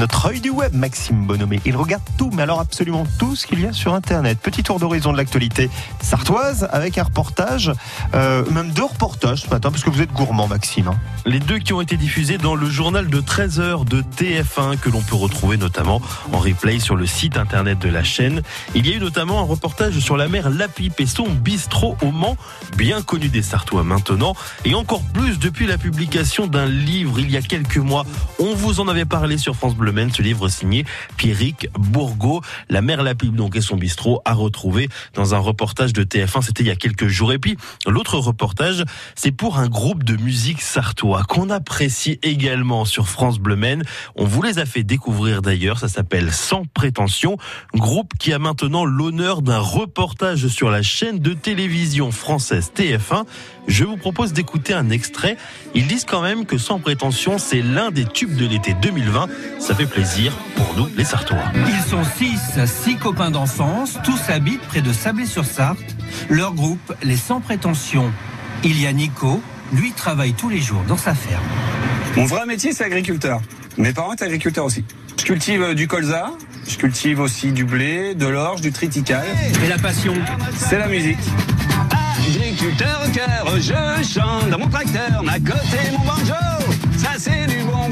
notre œil du web, Maxime Bonhomé. Il regarde tout, mais alors absolument tout ce qu'il y a sur Internet. Petit tour d'horizon de l'actualité sartoise avec un reportage, euh, même deux reportages ce matin, parce que vous êtes gourmand, Maxime. hein. Les deux qui ont été diffusés dans le journal de 13h de TF1 que l'on peut retrouver notamment en replay sur le site internet de la chaîne. Il y a eu notamment un reportage sur la mer Lapipe et son bistrot au Mans, bien connu des Sartois maintenant, et encore plus depuis la publication d'un livre il y a quelques mois. On vous en avait parlé sur France Bleu Ce livre signé Pierrick Bourgault. La mer Lapipe donc et son bistrot à retrouver dans un reportage de TF1, c'était il y a quelques jours. Et puis l'autre reportage, c'est pour un groupe de musique sartois qu'on apprécie également sur France Bleu Maine. On vous les a fait découvrir d'ailleurs, ça s'appelle Sans prétention, groupe qui a maintenant l'honneur d'un reportage sur la chaîne de télévision française TF1. Je vous propose d'écouter un extrait. Ils disent quand même que Sans prétention, c'est l'un des tubes de l'été 2020. Ça fait plaisir pour nous les Sartois. Ils sont six, six copains d'enfance, tous habitent près de Sablé-sur-Sarthe. Leur groupe, les Sans Prétention. Il y a Nico, lui travaille tous les jours dans sa ferme. Mon vrai métier, c'est agriculteur. Mes parents étaient agriculteurs aussi. Je cultive euh, du colza, je cultive aussi du blé, de l'orge, du triticale. Et la passion C'est la musique. Agriculteur au cœur, je chante dans mon tracteur, ma côté mon banjo, ça c'est du bon.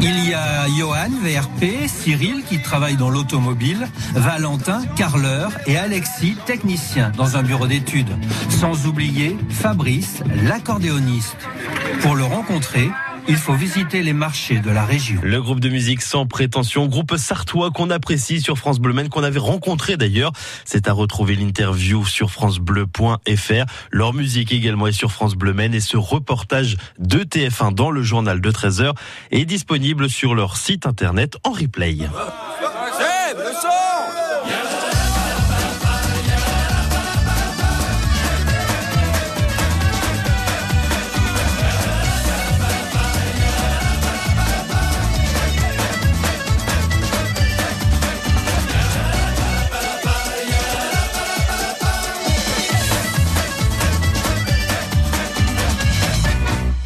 Il y a Johan, VRP, Cyril qui travaille dans l'automobile, Valentin, carleur et Alexis, technicien dans un bureau d'études. Sans oublier Fabrice, l'accordéoniste. Pour le rencontrer, il faut visiter les marchés de la région. Le groupe de musique sans prétention, groupe sartois qu'on apprécie sur France Bleu Maine, qu'on avait rencontré d'ailleurs. C'est à retrouver l'interview sur francebleu.fr. Leur musique également est sur France Bleu Maine et ce reportage de TF1 dans le journal de 13h est disponible sur leur site internet en replay.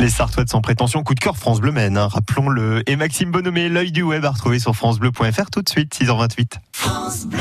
Les Sartois de sans prétention, coup de cœur France Bleu Maine, hein, rappelons-le. Et Maxime Bonhomé, l'œil du web à retrouver sur francebleu.fr tout de suite, 6h28. France Bleu.